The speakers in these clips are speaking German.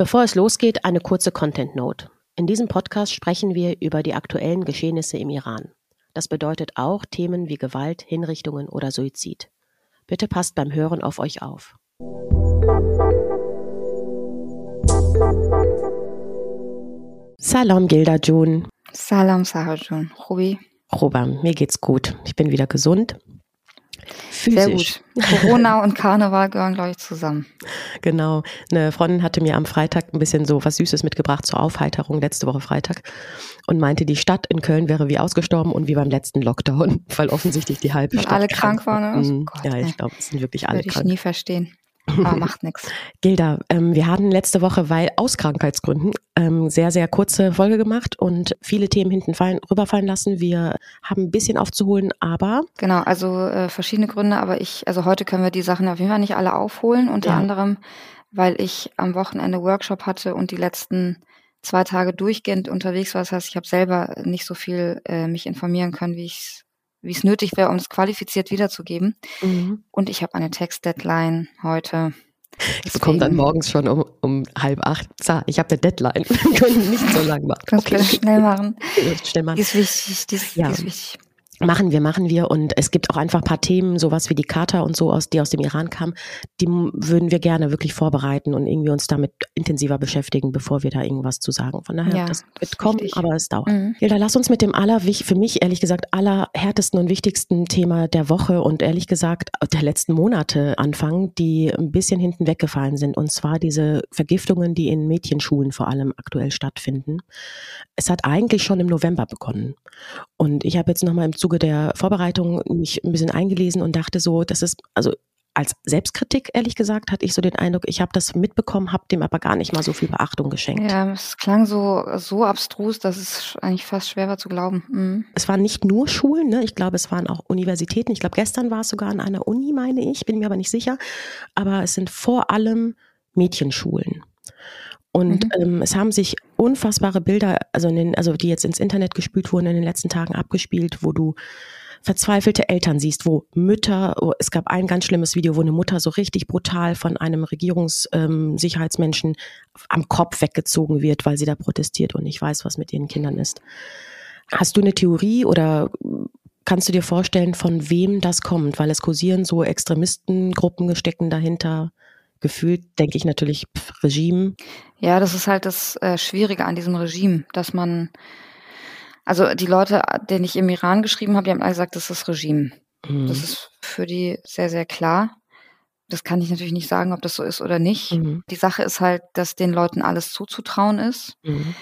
Bevor es losgeht, eine kurze Content Note. In diesem Podcast sprechen wir über die aktuellen Geschehnisse im Iran. Das bedeutet auch Themen wie Gewalt, Hinrichtungen oder Suizid. Bitte passt beim Hören auf euch auf. Salam Gilda June. Salam Sarah June. Robam, mir geht's gut. Ich bin wieder gesund. Physisch. Sehr gut. Corona und Karneval gehören, glaube ich, zusammen. Genau. Eine Freundin hatte mir am Freitag ein bisschen so was Süßes mitgebracht zur Aufheiterung, letzte Woche Freitag. Und meinte, die Stadt in Köln wäre wie ausgestorben und wie beim letzten Lockdown, weil offensichtlich die halbe Stadt. Weil alle krank waren. Oh Gott, ja, ich glaube, es sind wirklich alle Würde krank. Würde ich nie verstehen. Aber macht nichts. Gilda, ähm, wir hatten letzte Woche, weil aus Krankheitsgründen, ähm, sehr, sehr kurze Folge gemacht und viele Themen hinten fallen, rüberfallen lassen. Wir haben ein bisschen aufzuholen, aber. Genau, also äh, verschiedene Gründe, aber ich, also heute können wir die Sachen auf jeden Fall nicht alle aufholen, unter ja. anderem, weil ich am Wochenende Workshop hatte und die letzten zwei Tage durchgehend unterwegs war. Das heißt, ich habe selber nicht so viel äh, mich informieren können, wie ich wie es nötig wäre, um es qualifiziert wiederzugeben. Mhm. Und ich habe eine Textdeadline heute. Ich bekomme dann morgens schon um, um halb acht. Ich habe eine Deadline. Wir können nicht so lang machen. Okay. schnell machen. Schnell machen. Die ist wichtig. Die ist, ja. die ist wichtig. Machen wir, machen wir. Und es gibt auch einfach ein paar Themen, sowas wie die Charta und so, aus, die aus dem Iran kamen, die würden wir gerne wirklich vorbereiten und irgendwie uns damit intensiver beschäftigen, bevor wir da irgendwas zu sagen. Von daher, ja, das wird kommen, richtig. aber es dauert. Mhm. Hilda, lass uns mit dem aller, für mich ehrlich gesagt, allerhärtesten und wichtigsten Thema der Woche und ehrlich gesagt der letzten Monate anfangen, die ein bisschen hinten weggefallen sind. Und zwar diese Vergiftungen, die in Mädchenschulen vor allem aktuell stattfinden. Es hat eigentlich schon im November begonnen. Und ich habe jetzt nochmal im Zuge der Vorbereitung mich ein bisschen eingelesen und dachte so, das ist, also als Selbstkritik, ehrlich gesagt, hatte ich so den Eindruck, ich habe das mitbekommen, habe dem aber gar nicht mal so viel Beachtung geschenkt. Ja, es klang so, so abstrus, dass es eigentlich fast schwer war zu glauben. Mhm. Es waren nicht nur Schulen, ne? ich glaube, es waren auch Universitäten. Ich glaube, gestern war es sogar an einer Uni, meine ich, bin mir aber nicht sicher. Aber es sind vor allem Mädchenschulen. Und mhm. ähm, es haben sich unfassbare Bilder, also, den, also die jetzt ins Internet gespült wurden in den letzten Tagen abgespielt, wo du verzweifelte Eltern siehst, wo Mütter, oh, es gab ein ganz schlimmes Video, wo eine Mutter so richtig brutal von einem Regierungssicherheitsmenschen ähm, am Kopf weggezogen wird, weil sie da protestiert und nicht weiß, was mit ihren Kindern ist. Hast du eine Theorie oder kannst du dir vorstellen, von wem das kommt? Weil es kursieren so Extremistengruppen stecken dahinter gefühlt denke ich natürlich pff, Regime. Ja, das ist halt das äh, Schwierige an diesem Regime, dass man, also die Leute, denen ich im Iran geschrieben habe, die haben alle gesagt, das ist das Regime. Mhm. Das ist für die sehr, sehr klar. Das kann ich natürlich nicht sagen, ob das so ist oder nicht. Mhm. Die Sache ist halt, dass den Leuten alles zuzutrauen ist. Mhm.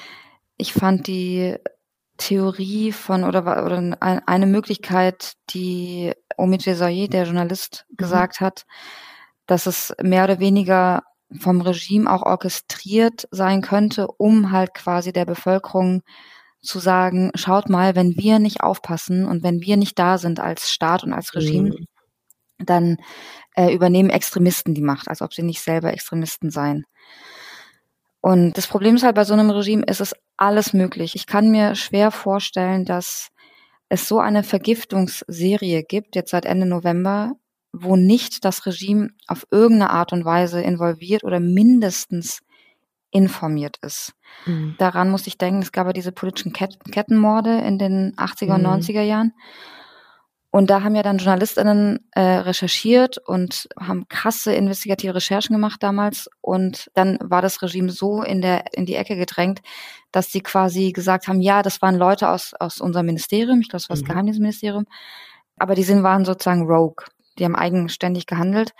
Ich fand die Theorie von oder, oder eine Möglichkeit, die Omid Jezaye, der Journalist, mhm. gesagt hat, dass es mehr oder weniger vom Regime auch orchestriert sein könnte, um halt quasi der Bevölkerung zu sagen, schaut mal, wenn wir nicht aufpassen und wenn wir nicht da sind als Staat und als Regime, mhm. dann äh, übernehmen Extremisten die Macht, als ob sie nicht selber Extremisten seien. Und das Problem ist halt bei so einem Regime ist es alles möglich. Ich kann mir schwer vorstellen, dass es so eine Vergiftungsserie gibt, jetzt seit Ende November, wo nicht das Regime auf irgendeine Art und Weise involviert oder mindestens informiert ist. Mhm. Daran muss ich denken, es gab ja diese politischen Ket Kettenmorde in den 80er mhm. und 90er Jahren. Und da haben ja dann JournalistInnen äh, recherchiert und haben krasse investigative Recherchen gemacht damals. Und dann war das Regime so in der in die Ecke gedrängt, dass sie quasi gesagt haben, ja, das waren Leute aus aus unserem Ministerium, ich glaube, es war das mhm. Geheimdienstministerium, aber die sind waren sozusagen Rogue. Die haben eigenständig gehandelt,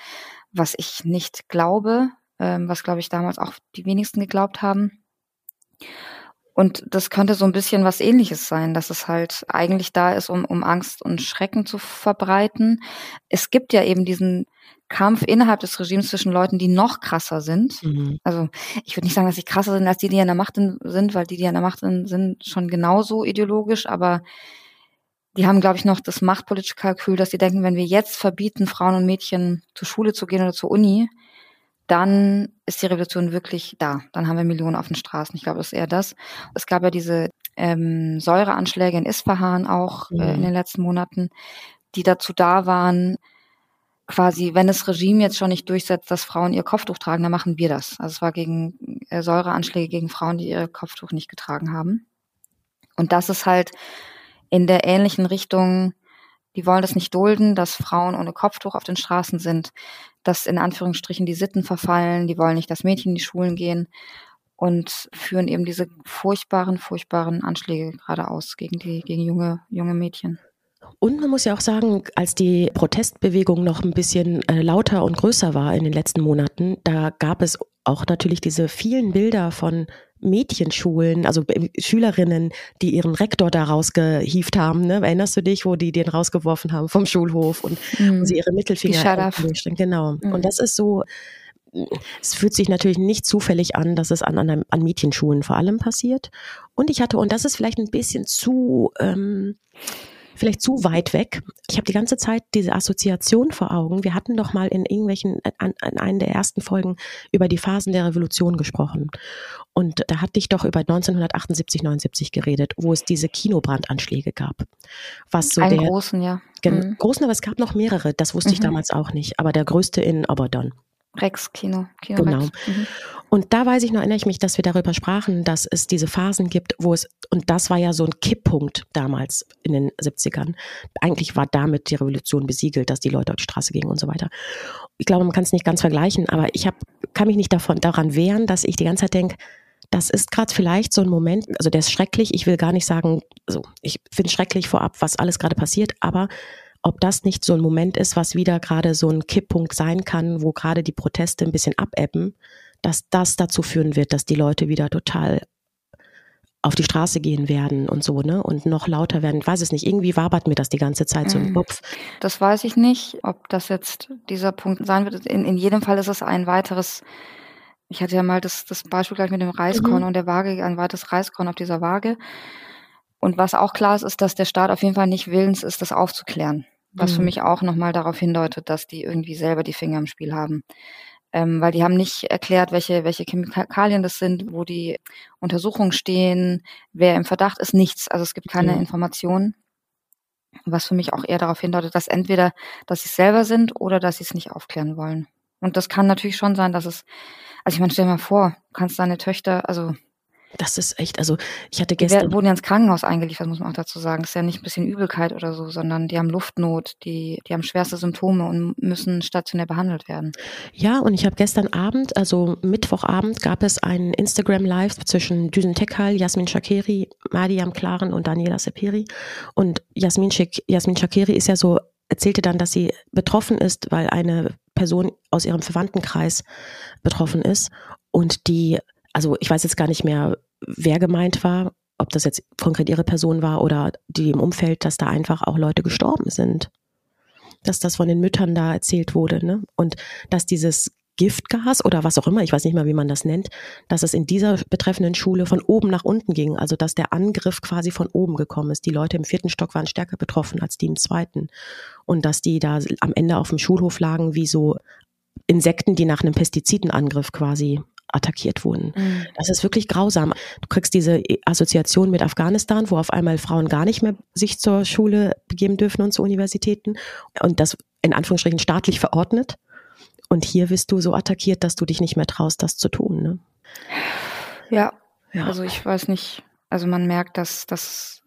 was ich nicht glaube, ähm, was glaube ich damals auch die wenigsten geglaubt haben. Und das könnte so ein bisschen was ähnliches sein, dass es halt eigentlich da ist, um, um Angst und Schrecken zu verbreiten. Es gibt ja eben diesen Kampf innerhalb des Regimes zwischen Leuten, die noch krasser sind. Mhm. Also ich würde nicht sagen, dass sie krasser sind als die, die an der Macht sind, weil die, die an der Macht sind, sind schon genauso ideologisch, aber die haben, glaube ich, noch das machtpolitische Kalkül, dass sie denken, wenn wir jetzt verbieten, Frauen und Mädchen zur Schule zu gehen oder zur Uni, dann ist die Revolution wirklich da. Dann haben wir Millionen auf den Straßen. Ich glaube, das ist eher das. Es gab ja diese ähm, Säureanschläge in Isfahan auch äh, in mhm. den letzten Monaten, die dazu da waren, quasi, wenn das Regime jetzt schon nicht durchsetzt, dass Frauen ihr Kopftuch tragen, dann machen wir das. Also es war gegen äh, Säureanschläge gegen Frauen, die ihr Kopftuch nicht getragen haben. Und das ist halt in der ähnlichen Richtung, die wollen das nicht dulden, dass Frauen ohne Kopftuch auf den Straßen sind, dass in Anführungsstrichen die Sitten verfallen, die wollen nicht, dass Mädchen in die Schulen gehen und führen eben diese furchtbaren, furchtbaren Anschläge gerade aus gegen die, gegen junge, junge Mädchen. Und man muss ja auch sagen, als die Protestbewegung noch ein bisschen äh, lauter und größer war in den letzten Monaten, da gab es auch natürlich diese vielen Bilder von Mädchenschulen, also äh, Schülerinnen, die ihren Rektor da rausgehieft haben. Ne? Erinnerst du dich, wo die den rausgeworfen haben vom Schulhof und, mhm. und sie ihre Mittelfinger Genau. Mhm. Und das ist so, es fühlt sich natürlich nicht zufällig an, dass es an, an, an Mädchenschulen vor allem passiert. Und ich hatte, und das ist vielleicht ein bisschen zu ähm, vielleicht zu weit weg. Ich habe die ganze Zeit diese Assoziation vor Augen. Wir hatten doch mal in irgendwelchen, an, an einer der ersten Folgen über die Phasen der Revolution gesprochen. Und da hatte ich doch über 1978, 79 geredet, wo es diese Kinobrandanschläge gab. Was so Einen der, großen, ja. Mhm. Großen, aber es gab noch mehrere. Das wusste mhm. ich damals auch nicht. Aber der größte in Oberdon. Rex Kino. Kino genau. Rex. Mhm. Und da weiß ich noch, erinnere ich mich, dass wir darüber sprachen, dass es diese Phasen gibt, wo es, und das war ja so ein Kipppunkt damals in den 70ern. Eigentlich war damit die Revolution besiegelt, dass die Leute auf die Straße gingen und so weiter. Ich glaube, man kann es nicht ganz vergleichen, aber ich hab, kann mich nicht davon, daran wehren, dass ich die ganze Zeit denke, das ist gerade vielleicht so ein Moment, also der ist schrecklich. Ich will gar nicht sagen, also ich finde schrecklich vorab, was alles gerade passiert, aber ob das nicht so ein Moment ist, was wieder gerade so ein Kipppunkt sein kann, wo gerade die Proteste ein bisschen abebben, dass das dazu führen wird, dass die Leute wieder total auf die Straße gehen werden und so, ne? Und noch lauter werden. Ich weiß es nicht. Irgendwie wabert mir das die ganze Zeit so im mhm. Kopf. Das weiß ich nicht, ob das jetzt dieser Punkt sein wird. In, in jedem Fall ist es ein weiteres, ich hatte ja mal das, das Beispiel gleich mit dem Reiskorn mhm. und der Waage, ein weiteres Reiskorn auf dieser Waage. Und was auch klar ist, ist, dass der Staat auf jeden Fall nicht willens ist, das aufzuklären. Was mhm. für mich auch nochmal darauf hindeutet, dass die irgendwie selber die Finger im Spiel haben. Ähm, weil die haben nicht erklärt, welche, welche Chemikalien das sind, wo die Untersuchungen stehen, wer im Verdacht ist, nichts. Also es gibt keine mhm. Informationen. Was für mich auch eher darauf hindeutet, dass entweder, dass sie es selber sind oder dass sie es nicht aufklären wollen. Und das kann natürlich schon sein, dass es, also ich meine, stell dir mal vor, du kannst deine Töchter, also das ist echt, also ich hatte gestern. Die wurden ja ins Krankenhaus eingeliefert, muss man auch dazu sagen. Das ist ja nicht ein bisschen Übelkeit oder so, sondern die haben Luftnot, die, die haben schwerste Symptome und müssen stationär behandelt werden. Ja, und ich habe gestern Abend, also Mittwochabend, gab es ein Instagram Live zwischen Düsen Tekal, Jasmin Shakiri, Mariam Klaren und Daniela Sepiri. Und Jasmin, Shak Jasmin Shakiri ist ja so, erzählte dann, dass sie betroffen ist, weil eine Person aus ihrem Verwandtenkreis betroffen ist und die also ich weiß jetzt gar nicht mehr, wer gemeint war, ob das jetzt konkret ihre Person war oder die im Umfeld, dass da einfach auch Leute gestorben sind. Dass das von den Müttern da erzählt wurde, ne? Und dass dieses Giftgas oder was auch immer, ich weiß nicht mal, wie man das nennt, dass es in dieser betreffenden Schule von oben nach unten ging. Also dass der Angriff quasi von oben gekommen ist. Die Leute im vierten Stock waren stärker betroffen als die im zweiten. Und dass die da am Ende auf dem Schulhof lagen wie so Insekten, die nach einem Pestizidenangriff quasi attackiert wurden. Mhm. Das ist wirklich grausam. Du kriegst diese Assoziation mit Afghanistan, wo auf einmal Frauen gar nicht mehr sich zur Schule begeben dürfen und zu Universitäten und das in Anführungsstrichen staatlich verordnet. Und hier wirst du so attackiert, dass du dich nicht mehr traust, das zu tun. Ne? Ja. ja, also ich weiß nicht. Also man merkt, dass, dass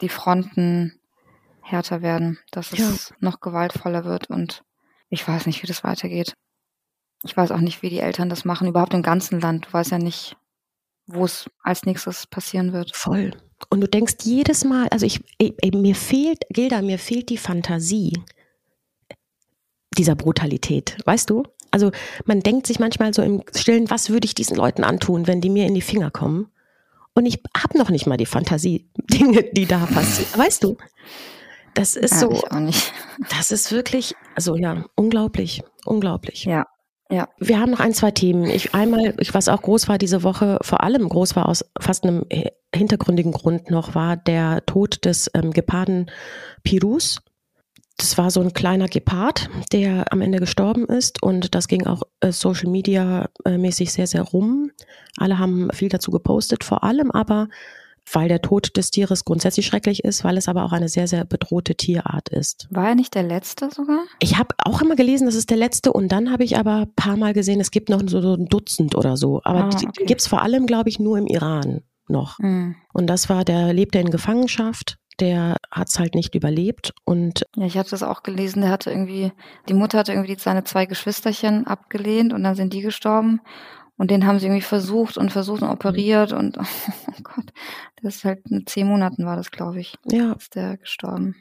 die Fronten härter werden, dass es ja. noch gewaltvoller wird und ich weiß nicht, wie das weitergeht. Ich weiß auch nicht, wie die Eltern das machen, überhaupt im ganzen Land. Du weißt ja nicht, wo es als nächstes passieren wird. Voll. Und du denkst jedes Mal, also ich, ey, mir fehlt, Gilda, mir fehlt die Fantasie dieser Brutalität, weißt du? Also man denkt sich manchmal so im Stillen, was würde ich diesen Leuten antun, wenn die mir in die Finger kommen? Und ich habe noch nicht mal die Fantasie, Dinge, die da passieren, weißt du? Das ist ja, so, das ist wirklich, also ja, unglaublich, unglaublich. Ja, ja. Wir haben noch ein, zwei Themen. Ich einmal, ich, was auch groß war diese Woche, vor allem groß war aus fast einem hintergründigen Grund noch, war der Tod des ähm, Geparden Pirus. Das war so ein kleiner Gepard, der am Ende gestorben ist und das ging auch äh, Social Media äh, mäßig sehr, sehr rum. Alle haben viel dazu gepostet, vor allem aber weil der Tod des Tieres grundsätzlich schrecklich ist, weil es aber auch eine sehr, sehr bedrohte Tierart ist. War er nicht der letzte sogar? Ich habe auch immer gelesen, das ist der letzte und dann habe ich aber ein paar Mal gesehen, es gibt noch so, so ein Dutzend oder so. Aber ah, okay. gibt es vor allem, glaube ich, nur im Iran noch. Mhm. Und das war, der lebte in Gefangenschaft der hat es halt nicht überlebt und ja, ich hatte das auch gelesen, der hatte irgendwie, die Mutter hatte irgendwie seine zwei Geschwisterchen abgelehnt und dann sind die gestorben und den haben sie irgendwie versucht und versucht und operiert und oh Gott, das ist halt in zehn Monaten war das, glaube ich. Ja. Ist der gestorben.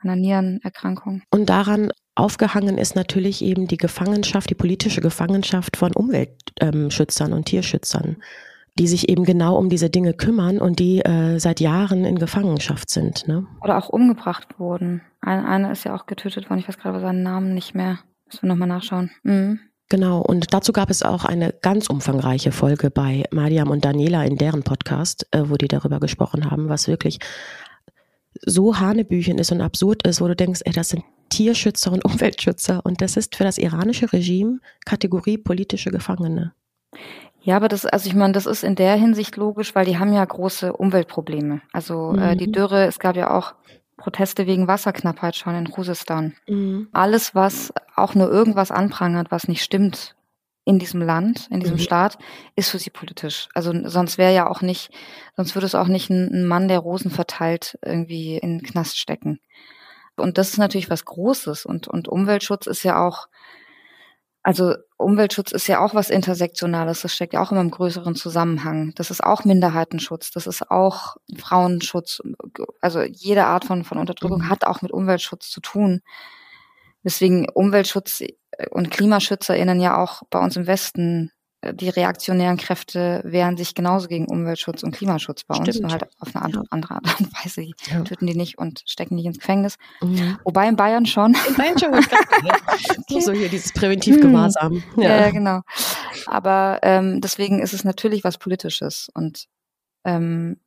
An einer Nierenerkrankung. Und daran aufgehangen ist natürlich eben die Gefangenschaft, die politische Gefangenschaft von Umweltschützern und Tierschützern, die sich eben genau um diese Dinge kümmern und die äh, seit Jahren in Gefangenschaft sind. Ne? Oder auch umgebracht wurden. Ein, einer ist ja auch getötet worden, ich weiß gerade seinen Namen nicht mehr. Müssen wir nochmal nachschauen. Mhm. Genau, und dazu gab es auch eine ganz umfangreiche Folge bei Mariam und Daniela in deren Podcast, äh, wo die darüber gesprochen haben, was wirklich so Hanebüchen ist und absurd ist, wo du denkst, ey, das sind Tierschützer und Umweltschützer und das ist für das iranische Regime Kategorie politische Gefangene. Ja, aber das, also ich meine, das ist in der Hinsicht logisch, weil die haben ja große Umweltprobleme. Also mhm. äh, die mhm. Dürre, es gab ja auch Proteste wegen Wasserknappheit schon in Khuzestan. Mhm. Alles, was auch nur irgendwas anprangert, was nicht stimmt in diesem Land, in diesem mhm. Staat, ist für sie politisch. Also sonst wäre ja auch nicht, sonst würde es auch nicht ein, ein Mann, der Rosen verteilt, irgendwie in den Knast stecken. Und das ist natürlich was Großes und, und Umweltschutz ist ja auch also Umweltschutz ist ja auch was Intersektionales, das steckt ja auch immer im größeren Zusammenhang. Das ist auch Minderheitenschutz, das ist auch Frauenschutz. Also jede Art von, von Unterdrückung mhm. hat auch mit Umweltschutz zu tun. Deswegen Umweltschutz und KlimaschützerInnen ja auch bei uns im Westen die reaktionären Kräfte wehren sich genauso gegen Umweltschutz und Klimaschutz bei Stimmt. uns, nur halt auf eine andere, andere Art und Weise. Die ja. töten die nicht und stecken nicht ins Gefängnis. Mhm. Wobei in Bayern schon. In Bayern schon. okay. So hier dieses Präventivgewahrsam. Hm. Ja. ja, genau. Aber ähm, deswegen ist es natürlich was Politisches und ähm,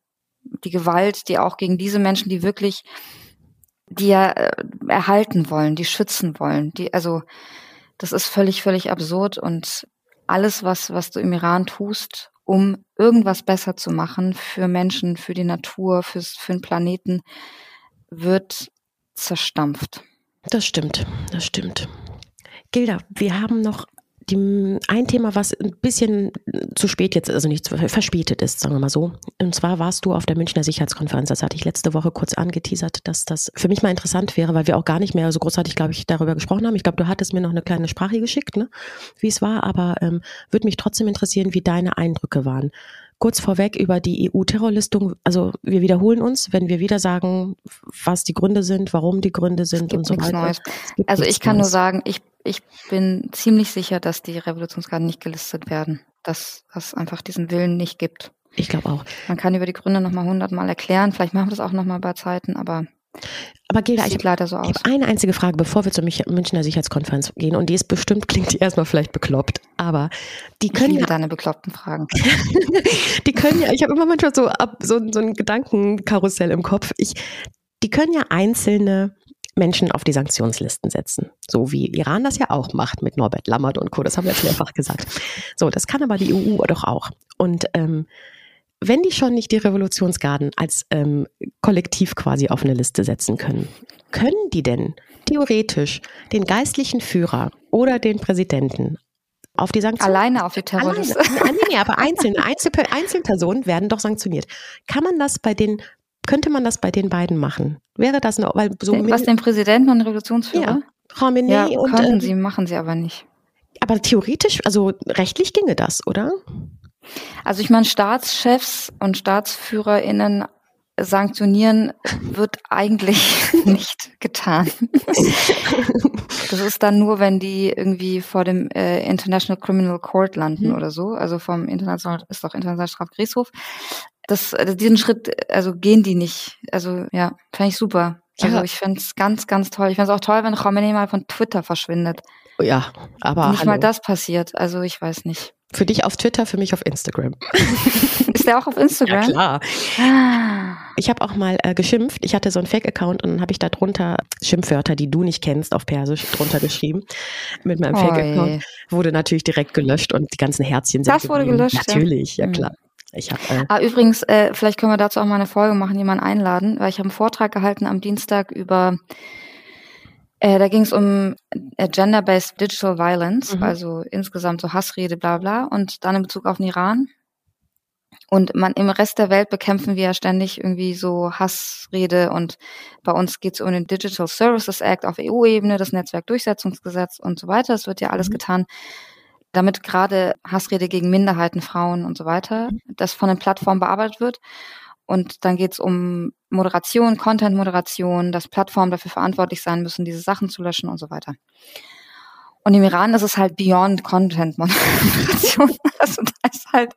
die Gewalt, die auch gegen diese Menschen, die wirklich, die ja äh, erhalten wollen, die schützen wollen, die also das ist völlig, völlig absurd und alles, was, was du im Iran tust, um irgendwas besser zu machen für Menschen, für die Natur, fürs, für den Planeten, wird zerstampft. Das stimmt, das stimmt. Gilda, wir haben noch die, ein Thema, was ein bisschen zu spät jetzt, also nicht verspätet ist, sagen wir mal so. Und zwar warst du auf der Münchner Sicherheitskonferenz. Das hatte ich letzte Woche kurz angeteasert, dass das für mich mal interessant wäre, weil wir auch gar nicht mehr so großartig, glaube ich, darüber gesprochen haben. Ich glaube, du hattest mir noch eine kleine Sprache geschickt, ne? wie es war, aber ähm, würde mich trotzdem interessieren, wie deine Eindrücke waren. Kurz vorweg über die EU-Terrorlistung. Also wir wiederholen uns, wenn wir wieder sagen, was die Gründe sind, warum die Gründe sind und so weiter. Neues. Also ich kann Neues. nur sagen, ich ich bin ziemlich sicher, dass die Revolutionsgarden nicht gelistet werden. Dass es einfach diesen Willen nicht gibt. Ich glaube auch. Man kann über die Gründe nochmal hundertmal erklären. Vielleicht machen wir das auch nochmal bei Zeiten, aber aber Gilda, ich habe so hab eine einzige Frage, bevor wir zur Münchner Sicherheitskonferenz gehen. Und die ist bestimmt, klingt die erstmal vielleicht bekloppt, aber die können ich ja deine bekloppten Fragen. die können ja, ich habe immer manchmal so, ab, so, so ein Gedankenkarussell im Kopf. Ich, die können ja einzelne Menschen auf die Sanktionslisten setzen. So wie Iran das ja auch macht mit Norbert Lammert und Co. Das haben wir jetzt mehrfach gesagt. So, das kann aber die EU doch auch. Und ähm, wenn die schon nicht die Revolutionsgarden als ähm, Kollektiv quasi auf eine Liste setzen können, können die denn theoretisch den geistlichen Führer oder den Präsidenten auf die Sanktionen. Alleine auf die Terroristen. Alleine, nee, aber einzelne, Einzelpersonen werden doch sanktioniert. Kann man das bei den könnte man das bei den beiden machen? Wäre das noch, weil so Was den Präsidenten und den Revolutionsführer? Ja, Khamenei ja, und könnten äh, sie, machen sie aber nicht. Aber theoretisch, also rechtlich ginge das, oder? Also ich meine, Staatschefs und StaatsführerInnen sanktionieren wird eigentlich nicht getan. das ist dann nur, wenn die irgendwie vor dem äh, International Criminal Court landen mhm. oder so. Also vom International, ist doch International Strafgerichtshof das, also diesen Schritt, also gehen die nicht. Also ja, fände ich super. Also ja. ich fände es ganz, ganz toll. Ich fände es auch toll, wenn Khomeini mal von Twitter verschwindet. Ja, aber. Nicht hallo. mal das passiert. Also ich weiß nicht. Für dich auf Twitter, für mich auf Instagram. Ist der auch auf Instagram? Ja, klar. Ah. Ich habe auch mal äh, geschimpft. Ich hatte so einen Fake-Account und dann habe ich da drunter Schimpfwörter, die du nicht kennst, auf Persisch drunter geschrieben. Mit meinem Fake-Account. Wurde natürlich direkt gelöscht und die ganzen Herzchen sind. Das wurde gelöscht. Natürlich, ja, ja klar. Ich hab, äh ah, übrigens, äh, vielleicht können wir dazu auch mal eine Folge machen, jemanden einladen, weil ich habe einen Vortrag gehalten am Dienstag über, äh, da ging es um äh, Gender-Based Digital Violence, mhm. also insgesamt so Hassrede, bla bla, und dann in Bezug auf den Iran. Und man im Rest der Welt bekämpfen wir ja ständig irgendwie so Hassrede und bei uns geht es um den Digital Services Act auf EU-Ebene, das Netzwerkdurchsetzungsgesetz und so weiter. Es wird ja alles mhm. getan, damit gerade Hassrede gegen Minderheiten, Frauen und so weiter, mhm. das von den Plattformen bearbeitet wird. Und dann geht es um Moderation, Content-Moderation, dass Plattformen dafür verantwortlich sein müssen, diese Sachen zu löschen und so weiter. Und im Iran ist es halt beyond Content-Moderation. Also da ist halt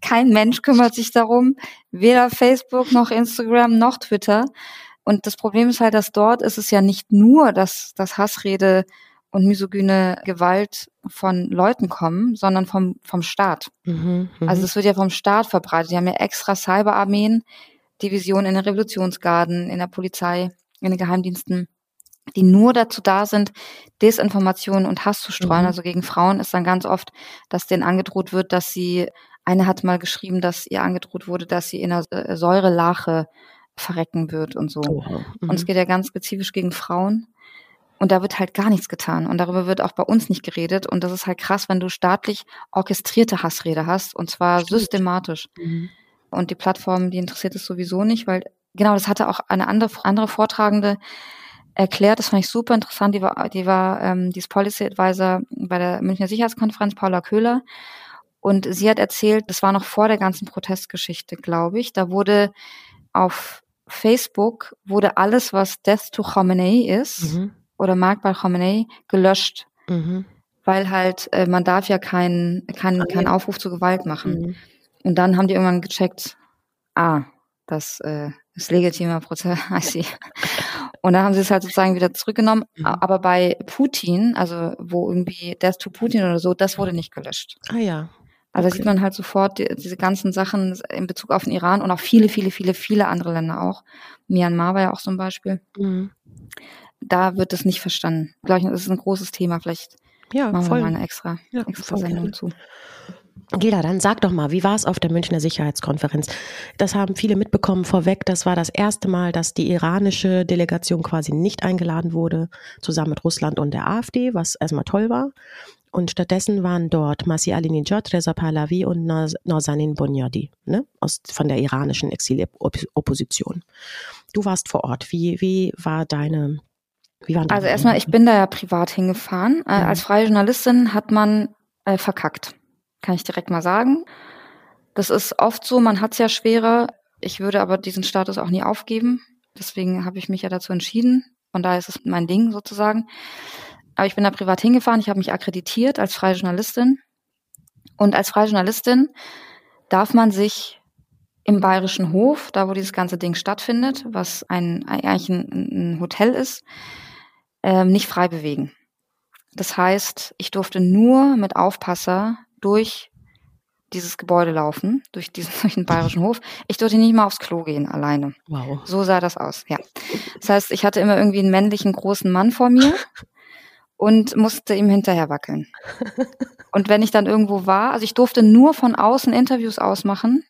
kein Mensch kümmert sich darum, weder Facebook noch Instagram noch Twitter. Und das Problem ist halt, dass dort ist es ja nicht nur, dass, dass Hassrede und misogyne Gewalt von Leuten kommen, sondern vom, vom Staat. Mhm, mh. Also es wird ja vom Staat verbreitet. Die haben ja extra Cyberarmeen, Divisionen in den Revolutionsgarden, in der Polizei, in den Geheimdiensten, die nur dazu da sind, Desinformationen und Hass zu streuen. Mhm. Also gegen Frauen ist dann ganz oft, dass denen angedroht wird, dass sie eine hat mal geschrieben, dass ihr angedroht wurde, dass sie in einer äh, Säurelache verrecken wird und so. Mhm. Und es geht ja ganz spezifisch gegen Frauen. Und da wird halt gar nichts getan. Und darüber wird auch bei uns nicht geredet. Und das ist halt krass, wenn du staatlich orchestrierte Hassrede hast. Und zwar Stimmt. systematisch. Mhm. Und die Plattform, die interessiert es sowieso nicht, weil, genau, das hatte auch eine andere, andere Vortragende erklärt. Das fand ich super interessant. Die war, die war, ähm, die ist Policy Advisor bei der Münchner Sicherheitskonferenz, Paula Köhler. Und sie hat erzählt, das war noch vor der ganzen Protestgeschichte, glaube ich. Da wurde auf Facebook wurde alles, was Death to Khamenei ist mhm. oder Mark by Khamenei, gelöscht. Mhm. Weil halt, äh, man darf ja keinen kein, kein Aufruf zur Gewalt machen. Mhm. Und dann haben die irgendwann gecheckt, ah, das äh, ist legitimer Prozess, I see. Und dann haben sie es halt sozusagen wieder zurückgenommen. Mhm. Aber bei Putin, also wo irgendwie Death to Putin oder so, das wurde nicht gelöscht. Ah ja, also okay. da sieht man halt sofort die, diese ganzen Sachen in Bezug auf den Iran und auch viele, viele, viele, viele andere Länder auch. Myanmar war ja auch so ein Beispiel. Mhm. Da wird es nicht verstanden. Ich glaube, das ist ein großes Thema. Vielleicht ja, machen voll. wir mal eine extra, ja, extra Sendung zu. Gela, dann sag doch mal, wie war es auf der Münchner Sicherheitskonferenz? Das haben viele mitbekommen vorweg. Das war das erste Mal, dass die iranische Delegation quasi nicht eingeladen wurde, zusammen mit Russland und der AfD, was erstmal toll war. Und stattdessen waren dort Masi Alinejad, Reza Pahlavi und Nazanin Bonyadi, ne, aus, von der iranischen Exilopposition. Du warst vor Ort. Wie, wie war deine, wie waren Also erstmal, ich bin da ja privat hingefahren. Äh, ja. Als freie Journalistin hat man äh, verkackt. Kann ich direkt mal sagen. Das ist oft so, man hat es ja schwerer. Ich würde aber diesen Status auch nie aufgeben. Deswegen habe ich mich ja dazu entschieden. Von daher ist es mein Ding sozusagen. Aber ich bin da privat hingefahren, ich habe mich akkreditiert als freie Journalistin. Und als freie Journalistin darf man sich im Bayerischen Hof, da wo dieses ganze Ding stattfindet, was ein, eigentlich ein, ein Hotel ist, äh, nicht frei bewegen. Das heißt, ich durfte nur mit Aufpasser durch dieses Gebäude laufen, durch diesen, durch den Bayerischen Hof. Ich durfte nicht mal aufs Klo gehen, alleine. Wow. So sah das aus, ja. Das heißt, ich hatte immer irgendwie einen männlichen großen Mann vor mir, und musste ihm hinterher wackeln. und wenn ich dann irgendwo war, also ich durfte nur von außen Interviews ausmachen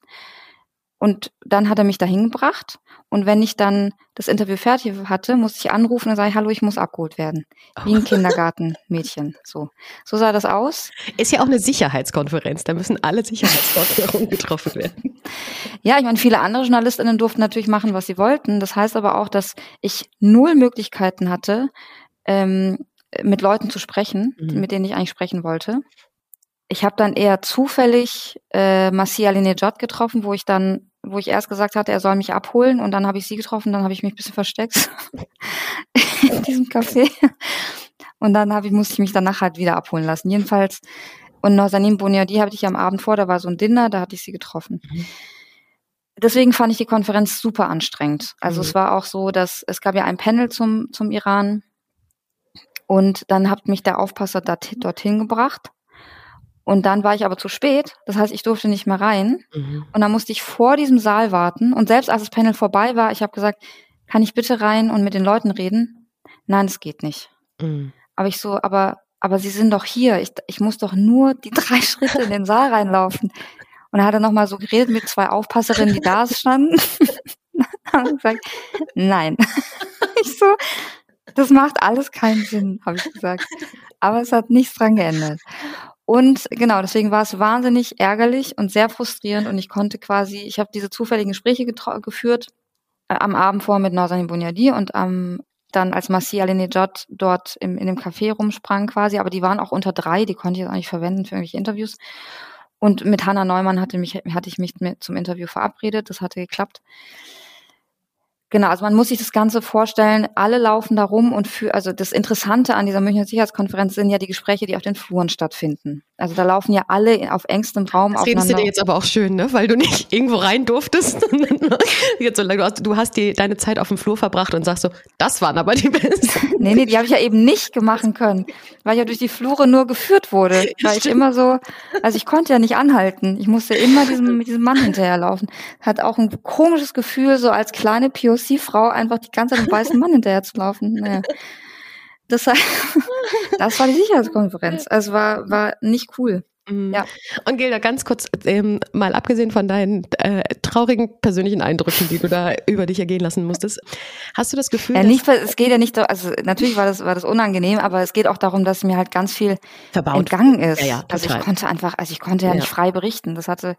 und dann hat er mich dahin gebracht. Und wenn ich dann das Interview fertig hatte, musste ich anrufen und sagen, hallo, ich muss abgeholt werden. Wie ein Kindergartenmädchen. So. So sah das aus. Ist ja auch eine Sicherheitskonferenz. Da müssen alle Sicherheitsvorkehrungen getroffen werden. Ja, ich meine, viele andere JournalistInnen durften natürlich machen, was sie wollten. Das heißt aber auch, dass ich null Möglichkeiten hatte, ähm, mit Leuten zu sprechen, mhm. mit denen ich eigentlich sprechen wollte. Ich habe dann eher zufällig äh, Masih Alinejad getroffen, wo ich dann, wo ich erst gesagt hatte, er soll mich abholen und dann habe ich sie getroffen, dann habe ich mich ein bisschen versteckt in diesem Café. Und dann hab ich, musste ich mich danach halt wieder abholen lassen. Jedenfalls, und Nazanin Boniadi habe ich am Abend vor, da war so ein Dinner, da hatte ich sie getroffen. Mhm. Deswegen fand ich die Konferenz super anstrengend. Also mhm. es war auch so, dass es gab ja ein Panel zum, zum Iran und dann hat mich der Aufpasser dorthin gebracht. Und dann war ich aber zu spät. Das heißt, ich durfte nicht mehr rein. Mhm. Und dann musste ich vor diesem Saal warten. Und selbst als das Panel vorbei war, ich habe gesagt, kann ich bitte rein und mit den Leuten reden? Nein, es geht nicht. Mhm. Aber ich so, aber, aber sie sind doch hier. Ich, ich muss doch nur die drei Schritte in den Saal reinlaufen. Und er hat dann nochmal so geredet mit zwei Aufpasserinnen, die da standen. und gesagt, nein. ich so, das macht alles keinen Sinn, habe ich gesagt. Aber es hat nichts dran geändert. Und genau, deswegen war es wahnsinnig ärgerlich und sehr frustrierend und ich konnte quasi, ich habe diese zufälligen Gespräche geführt äh, am Abend vor mit Nazanin Bunyadi und am dann als Masih Alinejad dort im, in dem Café rumsprang quasi, aber die waren auch unter drei, die konnte ich jetzt auch nicht verwenden für irgendwelche Interviews. Und mit Hannah Neumann hatte, mich, hatte ich mich zum Interview verabredet, das hatte geklappt. Genau, also man muss sich das Ganze vorstellen, alle laufen da rum und für, also das Interessante an dieser Münchner Sicherheitskonferenz sind ja die Gespräche, die auf den Fluren stattfinden. Also da laufen ja alle auf engstem Raum das redest du dir jetzt aber auch schön, ne? Weil du nicht irgendwo rein durftest. jetzt so, du hast, du hast die, deine Zeit auf dem Flur verbracht und sagst so, das waren aber die besten. Nee, nee, die habe ich ja eben nicht machen können, weil ich ja durch die Flure nur geführt wurde. Weil ich immer so, also ich konnte ja nicht anhalten. Ich musste immer diesem, mit diesem Mann hinterherlaufen. Hat auch ein komisches Gefühl, so als kleine POC-Frau einfach die ganze Zeit einem weißen Mann hinterher zu laufen. Naja. Das, das war die Sicherheitskonferenz. Also war, war nicht cool. Mhm. Ja. Und Gilda, ganz kurz, ähm, mal abgesehen von deinen äh, traurigen persönlichen Eindrücken, die du da über dich ergehen lassen musstest, hast du das Gefühl, ja, nicht, es geht ja nicht, also natürlich war das war das unangenehm, aber es geht auch darum, dass mir halt ganz viel Verbaut. entgangen ist. Ja, ja, also ich konnte einfach, also ich konnte ja, ja, nicht frei berichten. Das hatte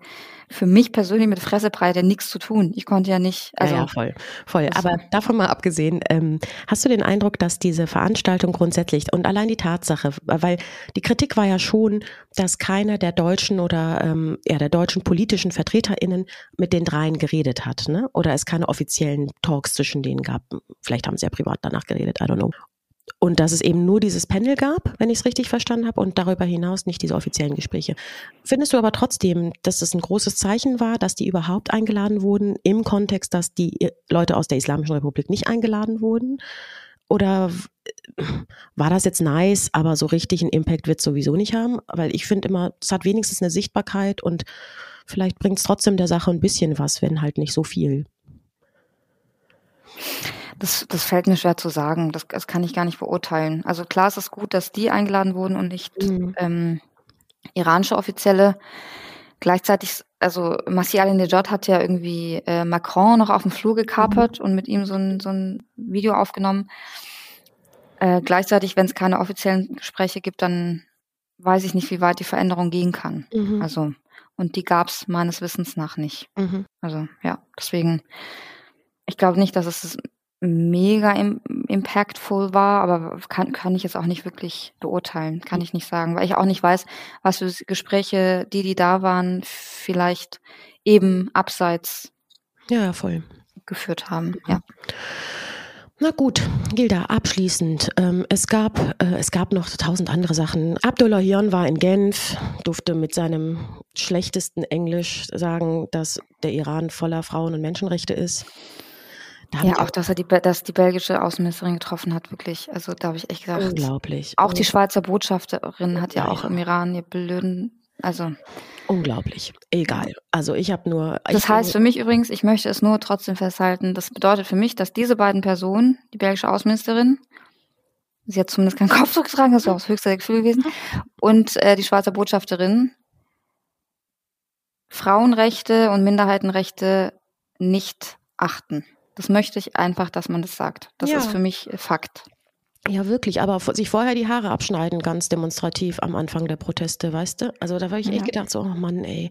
für mich persönlich mit Fressebreite nichts zu tun. Ich konnte ja nicht. Also ja, ja voll, voll. Aber davon mal abgesehen, ähm, hast du den Eindruck, dass diese Veranstaltung grundsätzlich und allein die Tatsache, weil die Kritik war ja schon, dass keiner der deutschen oder ähm, ja der deutschen politischen VertreterInnen mit den dreien geredet hat, ne? Oder es keine offiziellen Talks zwischen denen gab. Vielleicht haben sie ja privat danach geredet, I don't know und dass es eben nur dieses Panel gab, wenn ich es richtig verstanden habe, und darüber hinaus nicht diese offiziellen Gespräche. Findest du aber trotzdem, dass es ein großes Zeichen war, dass die überhaupt eingeladen wurden, im Kontext, dass die Leute aus der Islamischen Republik nicht eingeladen wurden? Oder war das jetzt nice, aber so richtig einen Impact wird es sowieso nicht haben? Weil ich finde immer, es hat wenigstens eine Sichtbarkeit und vielleicht bringt es trotzdem der Sache ein bisschen was, wenn halt nicht so viel. Das, das fällt mir schwer zu sagen. Das, das kann ich gar nicht beurteilen. Also klar ist es gut, dass die eingeladen wurden und nicht mhm. ähm, iranische Offizielle. Gleichzeitig, also Masih al-Nejad hat ja irgendwie äh, Macron noch auf dem Flur gekapert mhm. und mit ihm so ein, so ein Video aufgenommen. Äh, gleichzeitig, wenn es keine offiziellen Gespräche gibt, dann weiß ich nicht, wie weit die Veränderung gehen kann. Mhm. Also, und die gab es meines Wissens nach nicht. Mhm. Also, ja, deswegen, ich glaube nicht, dass es mega im, impactful war, aber kann, kann ich jetzt auch nicht wirklich beurteilen, kann ich nicht sagen, weil ich auch nicht weiß, was für Gespräche, die, die da waren, vielleicht eben abseits ja, voll. geführt haben. Ja. Na gut, Gilda, abschließend. Ähm, es, gab, äh, es gab noch tausend andere Sachen. Abdullah Hion war in Genf, durfte mit seinem schlechtesten Englisch sagen, dass der Iran voller Frauen- und Menschenrechte ist ja, auch, dass er die, dass die belgische Außenministerin getroffen hat, wirklich. Also da habe ich echt gedacht. Unglaublich. Auch die Schweizer Botschafterin hat ja, ja auch im Iran ihr blöden, also. Unglaublich. Egal. Also ich habe nur. Das heißt für mich übrigens, ich möchte es nur trotzdem festhalten, das bedeutet für mich, dass diese beiden Personen, die belgische Außenministerin, sie hat zumindest keinen Kopfdruck getragen, das war auch das höchste Gefühl gewesen, und äh, die Schweizer Botschafterin Frauenrechte und Minderheitenrechte nicht achten. Das möchte ich einfach, dass man das sagt. Das ja. ist für mich Fakt. Ja, wirklich, aber sich vorher die Haare abschneiden, ganz demonstrativ am Anfang der Proteste, weißt du? Also da habe ich echt ja. gedacht, so, oh Mann, ey.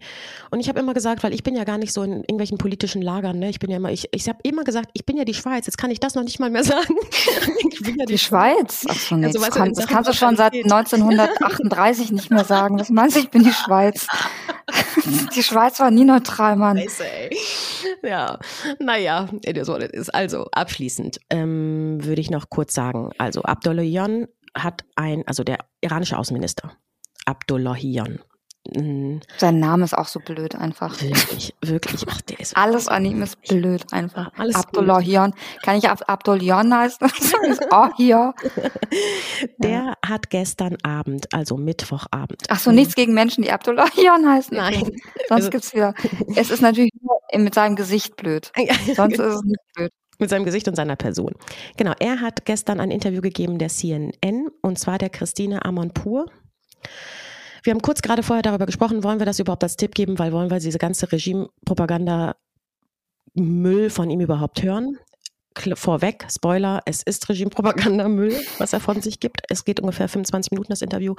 Und ich habe immer gesagt, weil ich bin ja gar nicht so in irgendwelchen politischen Lagern, ne? Ich bin ja immer, ich, ich habe immer gesagt, ich bin ja die Schweiz, jetzt kann ich das noch nicht mal mehr sagen. Ja die, die, Schweiz? Ach so, nee, also, das, kann, das kannst du schon seit 1938 nicht mehr sagen. Was meinst du, ich bin die Schweiz? die Schweiz war nie neutral, Mann. Ja, naja, ist also abschließend ähm, würde ich noch kurz sagen, also Abdullahian hat ein, also der iranische Außenminister, Abdullahian. Sein Name ist auch so blöd einfach. Wirklich, wirklich. Ach, der ist Alles an ihm ist blöd einfach. Alles Abdullahian. Kann ich Ab Abdullahian heißen? oh, hier. Der ja. hat gestern Abend, also Mittwochabend. Ach so, nichts gegen Menschen, die Abdullahian heißen. Nein. Sonst also, gibt's wieder. Es ist natürlich nur mit seinem Gesicht blöd. Sonst ist es nicht blöd mit seinem Gesicht und seiner Person. Genau, er hat gestern ein Interview gegeben der CNN und zwar der Christine Amonpour Wir haben kurz gerade vorher darüber gesprochen, wollen wir das überhaupt als Tipp geben, weil wollen wir diese ganze Regimepropaganda Müll von ihm überhaupt hören? Vorweg, Spoiler, es ist Regimepropaganda-Müll, was er von sich gibt. Es geht ungefähr 25 Minuten das Interview,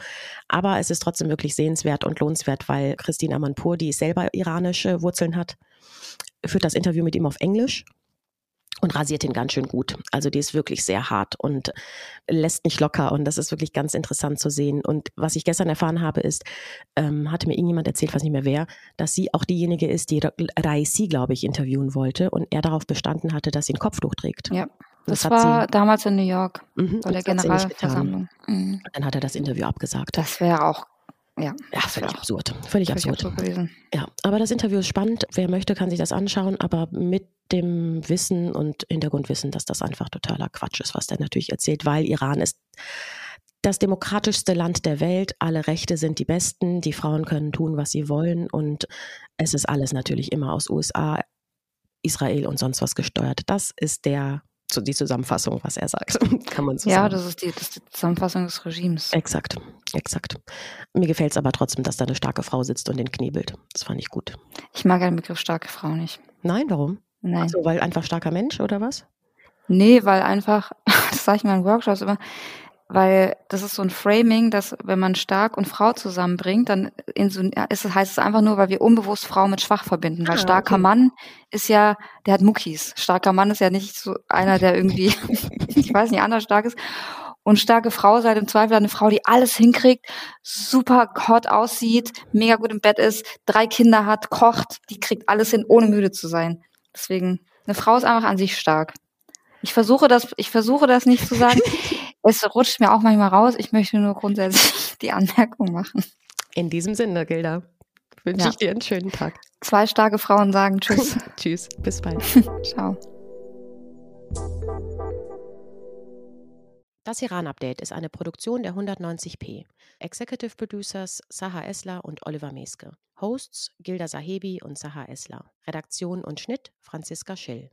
aber es ist trotzdem wirklich sehenswert und lohnenswert, weil Christine Amanpour, die selber iranische Wurzeln hat, führt das Interview mit ihm auf Englisch und rasiert ihn ganz schön gut. Also die ist wirklich sehr hart und lässt nicht locker und das ist wirklich ganz interessant zu sehen. Und was ich gestern erfahren habe, ist, ähm, hatte mir irgendjemand erzählt, weiß nicht mehr wer, dass sie auch diejenige ist, die Raisi, glaube ich, interviewen wollte und er darauf bestanden hatte, dass sie ein Kopftuch trägt. Ja. Das, das war damals in New York mhm, bei der Generalversammlung. Mhm. Dann hat er das Interview abgesagt. Das wäre auch ja, ja völlig absurd. Völlig, völlig absurd. Ja, aber das Interview ist spannend. Wer möchte, kann sich das anschauen, aber mit dem Wissen und Hintergrundwissen, dass das einfach totaler Quatsch ist, was der natürlich erzählt, weil Iran ist das demokratischste Land der Welt. Alle Rechte sind die besten. Die Frauen können tun, was sie wollen. Und es ist alles natürlich immer aus USA, Israel und sonst was gesteuert. Das ist der die Zusammenfassung, was er sagt, kann man so ja, sagen. Ja, das ist, die, das ist die Zusammenfassung des Regimes. Exakt, exakt. Mir gefällt es aber trotzdem, dass da eine starke Frau sitzt und den knebelt. Das fand ich gut. Ich mag den Begriff starke Frau nicht. Nein, warum? Nein. Also, weil einfach starker Mensch oder was? Nee, weil einfach, das sage ich mal in Workshops immer, weil das ist so ein Framing, dass wenn man stark und Frau zusammenbringt, dann ist es, heißt es einfach nur, weil wir unbewusst Frau mit schwach verbinden. Weil ah, starker okay. Mann ist ja, der hat Muckis. Starker Mann ist ja nicht so einer, der irgendwie, ich weiß nicht, anders stark ist. Und starke Frau seid im Zweifel eine Frau, die alles hinkriegt, super hot aussieht, mega gut im Bett ist, drei Kinder hat, kocht, die kriegt alles hin, ohne müde zu sein. Deswegen, eine Frau ist einfach an sich stark. Ich versuche das, ich versuche das nicht zu sagen. Es rutscht mir auch manchmal raus. Ich möchte nur grundsätzlich die Anmerkung machen. In diesem Sinne, Gilda, wünsche ja. ich dir einen schönen Tag. Zwei starke Frauen sagen Tschüss. tschüss, bis bald. Ciao. Das Iran-Update ist eine Produktion der 190p. Executive Producers Saha Esler und Oliver Meske. Hosts Gilda Sahebi und Saha Esler. Redaktion und Schnitt Franziska Schill.